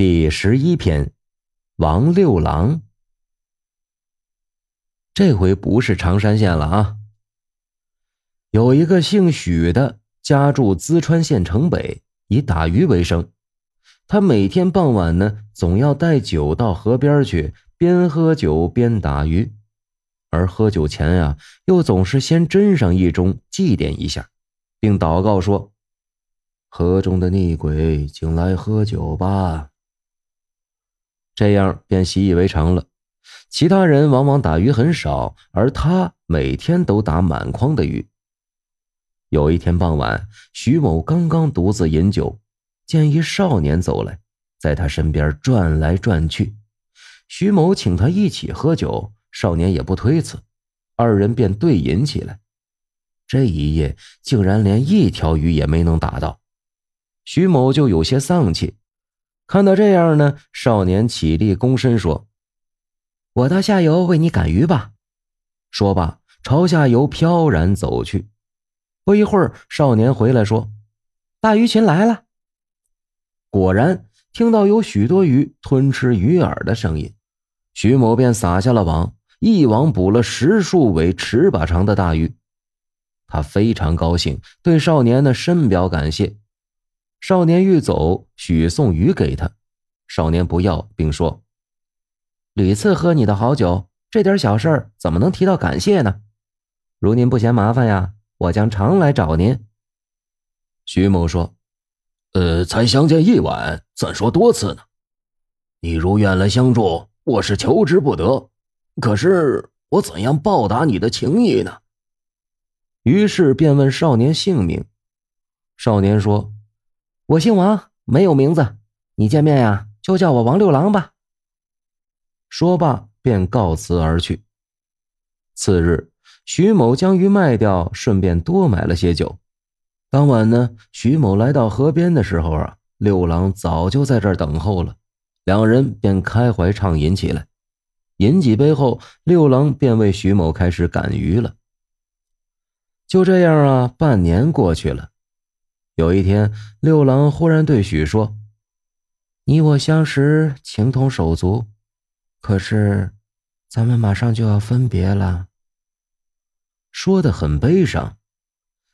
第十一篇，王六郎。这回不是常山县了啊。有一个姓许的，家住淄川县城北，以打鱼为生。他每天傍晚呢，总要带酒到河边去，边喝酒边打鱼。而喝酒前呀，又总是先斟上一盅，祭奠一下，并祷告说：“河中的逆鬼，请来喝酒吧。”这样便习以为常了。其他人往往打鱼很少，而他每天都打满筐的鱼。有一天傍晚，徐某刚刚独自饮酒，见一少年走来，在他身边转来转去。徐某请他一起喝酒，少年也不推辞，二人便对饮起来。这一夜竟然连一条鱼也没能打到，徐某就有些丧气。看到这样呢，少年起立躬身说：“我到下游为你赶鱼吧。”说罢，朝下游飘然走去。不一会儿，少年回来说：“大鱼群来了。”果然听到有许多鱼吞吃鱼饵的声音，徐某便撒下了网，一网捕了十数尾尺把长的大鱼。他非常高兴，对少年呢深表感谢。少年欲走，许送鱼给他，少年不要，并说：“屡次喝你的好酒，这点小事怎么能提到感谢呢？如您不嫌麻烦呀，我将常来找您。”徐某说：“呃，才相见一晚，怎说多次呢？你如愿来相助，我是求之不得。可是我怎样报答你的情谊呢？”于是便问少年姓名。少年说。我姓王，没有名字。你见面呀，就叫我王六郎吧。说罢，便告辞而去。次日，徐某将鱼卖掉，顺便多买了些酒。当晚呢，徐某来到河边的时候啊，六郎早就在这儿等候了。两人便开怀畅饮起来。饮几杯后，六郎便为徐某开始赶鱼了。就这样啊，半年过去了。有一天，六郎忽然对许说：“你我相识，情同手足，可是，咱们马上就要分别了。”说的很悲伤。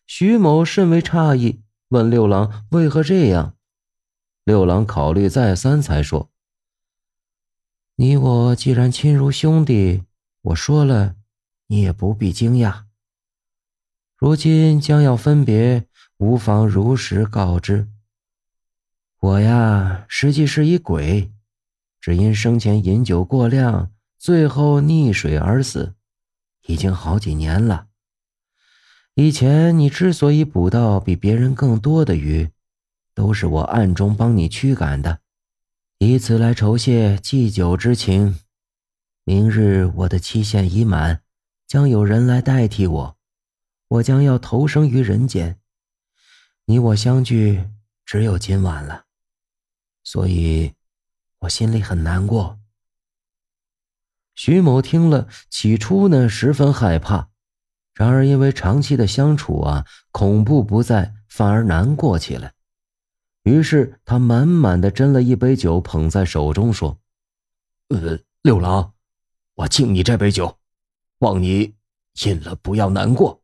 徐某甚为诧异，问六郎为何这样。六郎考虑再三，才说：“你我既然亲如兄弟，我说了，你也不必惊讶。如今将要分别。”无妨，如实告知。我呀，实际是一鬼，只因生前饮酒过量，最后溺水而死，已经好几年了。以前你之所以捕到比别人更多的鱼，都是我暗中帮你驱赶的，以此来酬谢祭酒之情。明日我的期限已满，将有人来代替我，我将要投生于人间。你我相聚只有今晚了，所以，我心里很难过。徐某听了，起初呢十分害怕，然而因为长期的相处啊，恐怖不在，反而难过起来。于是他满满的斟了一杯酒，捧在手中说：“呃，六郎，我敬你这杯酒，望你饮了不要难过。”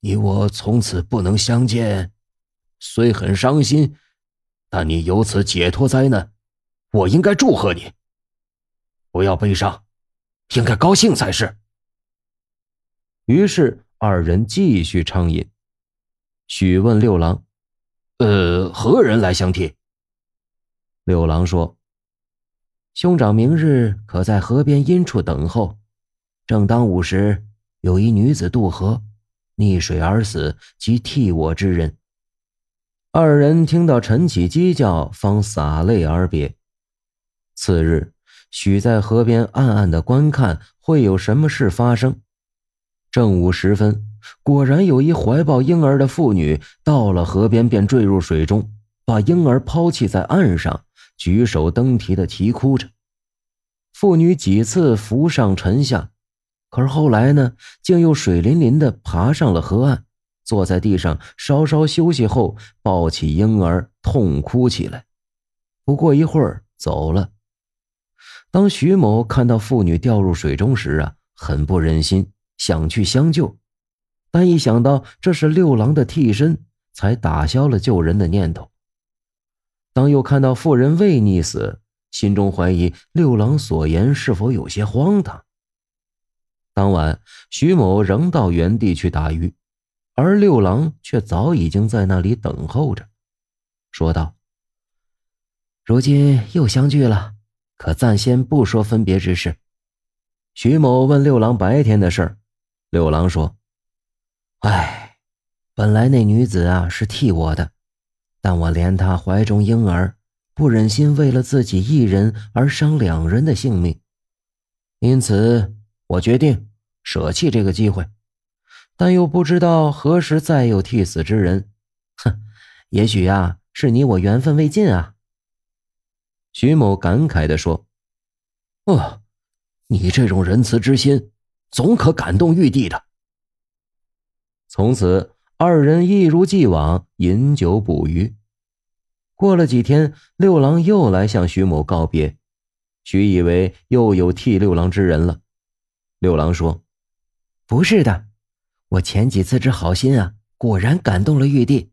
你我从此不能相见，虽很伤心，但你由此解脱灾难，我应该祝贺你。不要悲伤，应该高兴才是。于是二人继续畅饮。许问六郎：“呃，何人来相替？”六郎说：“兄长明日可在河边阴处等候，正当午时，有一女子渡河。”溺水而死，即替我之人。二人听到晨起鸡叫，方洒泪而别。次日，许在河边暗暗的观看，会有什么事发生。正午时分，果然有一怀抱婴儿的妇女到了河边，便坠入水中，把婴儿抛弃在岸上，举手登啼的啼哭着。妇女几次浮上沉下。可是后来呢，竟又水淋淋的爬上了河岸，坐在地上稍稍休息后，抱起婴儿痛哭起来。不过一会儿走了。当徐某看到妇女掉入水中时啊，很不忍心，想去相救，但一想到这是六郎的替身，才打消了救人的念头。当又看到妇人未溺死，心中怀疑六郎所言是否有些荒唐。当晚，徐某仍到原地去打鱼，而六郎却早已经在那里等候着，说道：“如今又相聚了。”可暂先不说分别之事。徐某问六郎白天的事儿，六郎说：“哎，本来那女子啊是替我的，但我怜她怀中婴儿，不忍心为了自己一人而伤两人的性命，因此我决定舍弃这个机会，但又不知道何时再有替死之人。哼，也许呀，是你我缘分未尽啊。”徐某感慨地说：“哦，你这种仁慈之心，总可感动玉帝的。”从此，二人一如既往饮酒捕鱼。过了几天，六郎又来向徐某告别，徐以为又有替六郎之人了。六郎说：“不是的，我前几次之好心啊，果然感动了玉帝，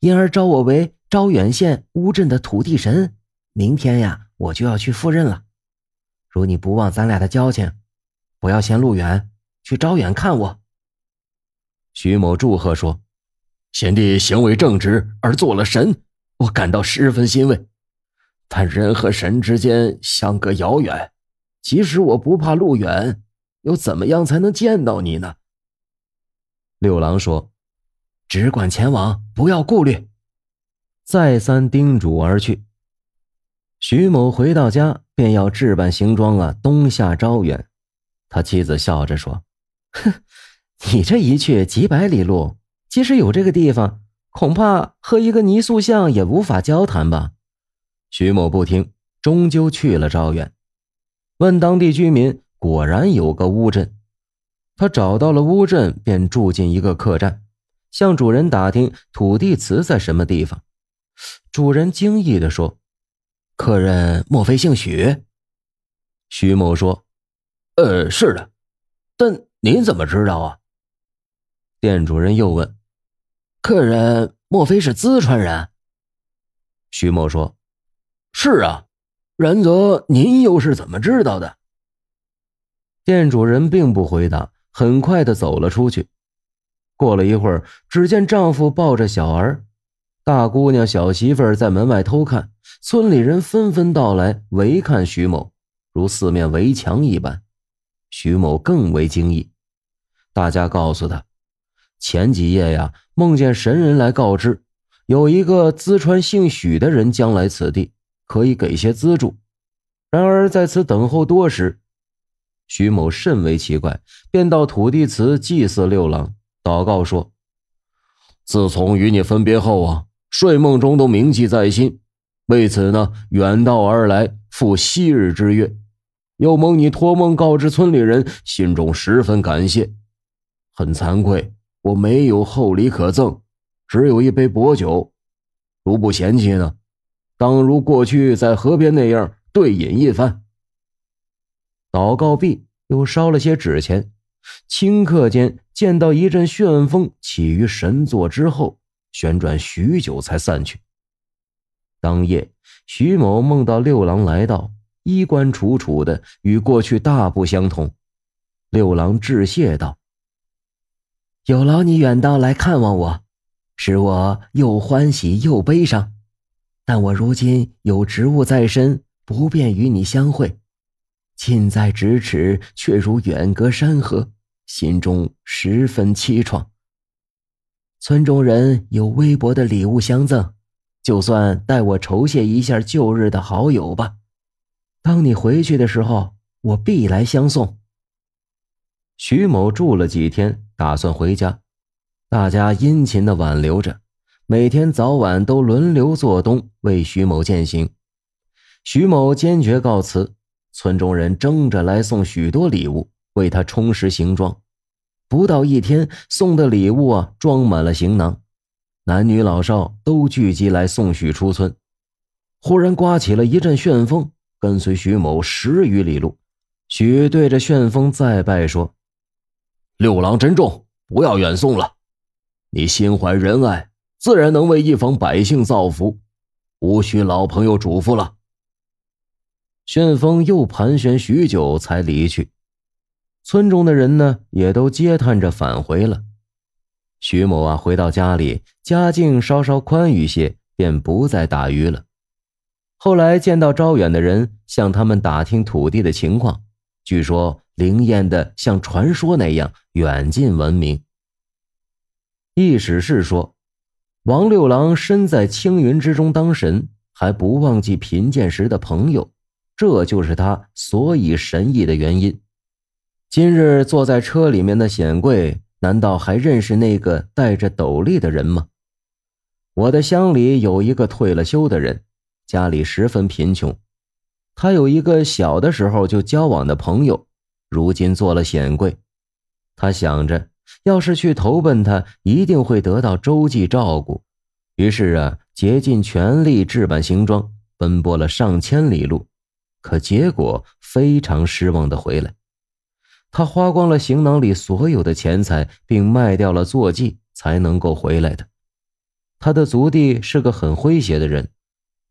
因而招我为招远县乌镇的土地神。”明天呀，我就要去赴任了。如你不忘咱俩的交情，不要嫌路远，去招远看我。徐某祝贺说：“贤弟行为正直而做了神，我感到十分欣慰。但人和神之间相隔遥远，即使我不怕路远，又怎么样才能见到你呢？”六郎说：“只管前往，不要顾虑。”再三叮嘱而去。徐某回到家，便要置办行装啊，东下招远。他妻子笑着说：“哼，你这一去几百里路，即使有这个地方，恐怕和一个泥塑像也无法交谈吧？”徐某不听，终究去了招远。问当地居民，果然有个乌镇。他找到了乌镇，便住进一个客栈，向主人打听土地祠在什么地方。主人惊异地说。客人莫非姓许？徐某说：“呃，是的。但您怎么知道啊？”店主人又问：“客人莫非是淄川人？”徐某说：“是啊。然则您又是怎么知道的？”店主人并不回答，很快的走了出去。过了一会儿，只见丈夫抱着小儿。大姑娘、小媳妇在门外偷看，村里人纷纷到来围看徐某，如四面围墙一般。徐某更为惊异，大家告诉他，前几夜呀，梦见神人来告知，有一个淄川姓许的人将来此地，可以给些资助。然而在此等候多时，徐某甚为奇怪，便到土地祠祭祀六郎，祷告说：“自从与你分别后啊。”睡梦中都铭记在心，为此呢，远道而来赴昔日之约，又蒙你托梦告知村里人，心中十分感谢。很惭愧，我没有厚礼可赠，只有一杯薄酒，如不嫌弃呢，当如过去在河边那样对饮一番。祷告毕，又烧了些纸钱，顷刻间见到一阵旋风起于神座之后。旋转许久才散去。当夜，徐某梦到六郎来到，衣冠楚楚的，与过去大不相同。六郎致谢道：“有劳你远道来看望我，使我又欢喜又悲伤。但我如今有职务在身，不便与你相会。近在咫尺，却如远隔山河，心中十分凄怆。”村中人有微薄的礼物相赠，就算代我酬谢一下旧日的好友吧。当你回去的时候，我必来相送。徐某住了几天，打算回家，大家殷勤的挽留着，每天早晚都轮流做东为徐某饯行。徐某坚决告辞，村中人争着来送许多礼物，为他充实行装。不到一天，送的礼物啊，装满了行囊，男女老少都聚集来送许出村。忽然刮起了一阵旋风，跟随徐某十余里路。许对着旋风再拜说：“六郎珍重，不要远送了。你心怀仁爱，自然能为一方百姓造福，无需老朋友嘱咐了。”旋风又盘旋许久才离去。村中的人呢，也都嗟叹着返回了。徐某啊，回到家里，家境稍稍宽裕些，便不再打鱼了。后来见到招远的人，向他们打听土地的情况，据说灵验的像传说那样远近闻名。意史是说，王六郎身在青云之中当神，还不忘记贫贱时的朋友，这就是他所以神异的原因。今日坐在车里面的显贵，难道还认识那个戴着斗笠的人吗？我的乡里有一个退了休的人。家里十分贫穷，他有一个小的时候就交往的朋友，如今做了显贵。他想着，要是去投奔他，一定会得到周济照顾。于是啊，竭尽全力置办行装，奔波了上千里路，可结果非常失望的回来。他花光了行囊里所有的钱财，并卖掉了坐骑，才能够回来的。他的族弟是个很诙谐的人。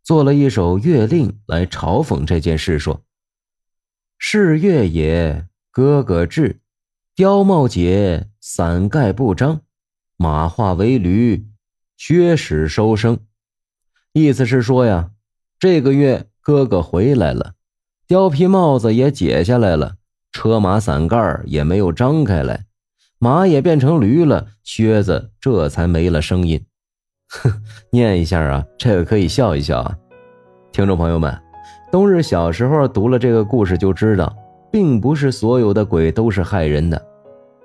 做了一首月令来嘲讽这件事，说：“是月也，哥哥至，貂帽解，伞盖不张，马化为驴，薛使收生。”意思是说呀，这个月哥哥回来了，貂皮帽子也解下来了，车马伞盖也没有张开来，马也变成驴了，靴子这才没了声音。哼，念一下啊，这个可以笑一笑啊。听众朋友们，冬日小时候读了这个故事就知道，并不是所有的鬼都是害人的，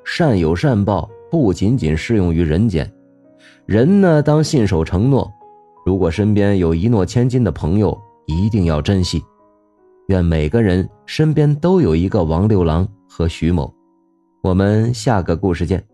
善有善报，不仅仅适用于人间。人呢，当信守承诺，如果身边有一诺千金的朋友，一定要珍惜。愿每个人身边都有一个王六郎和徐某。我们下个故事见。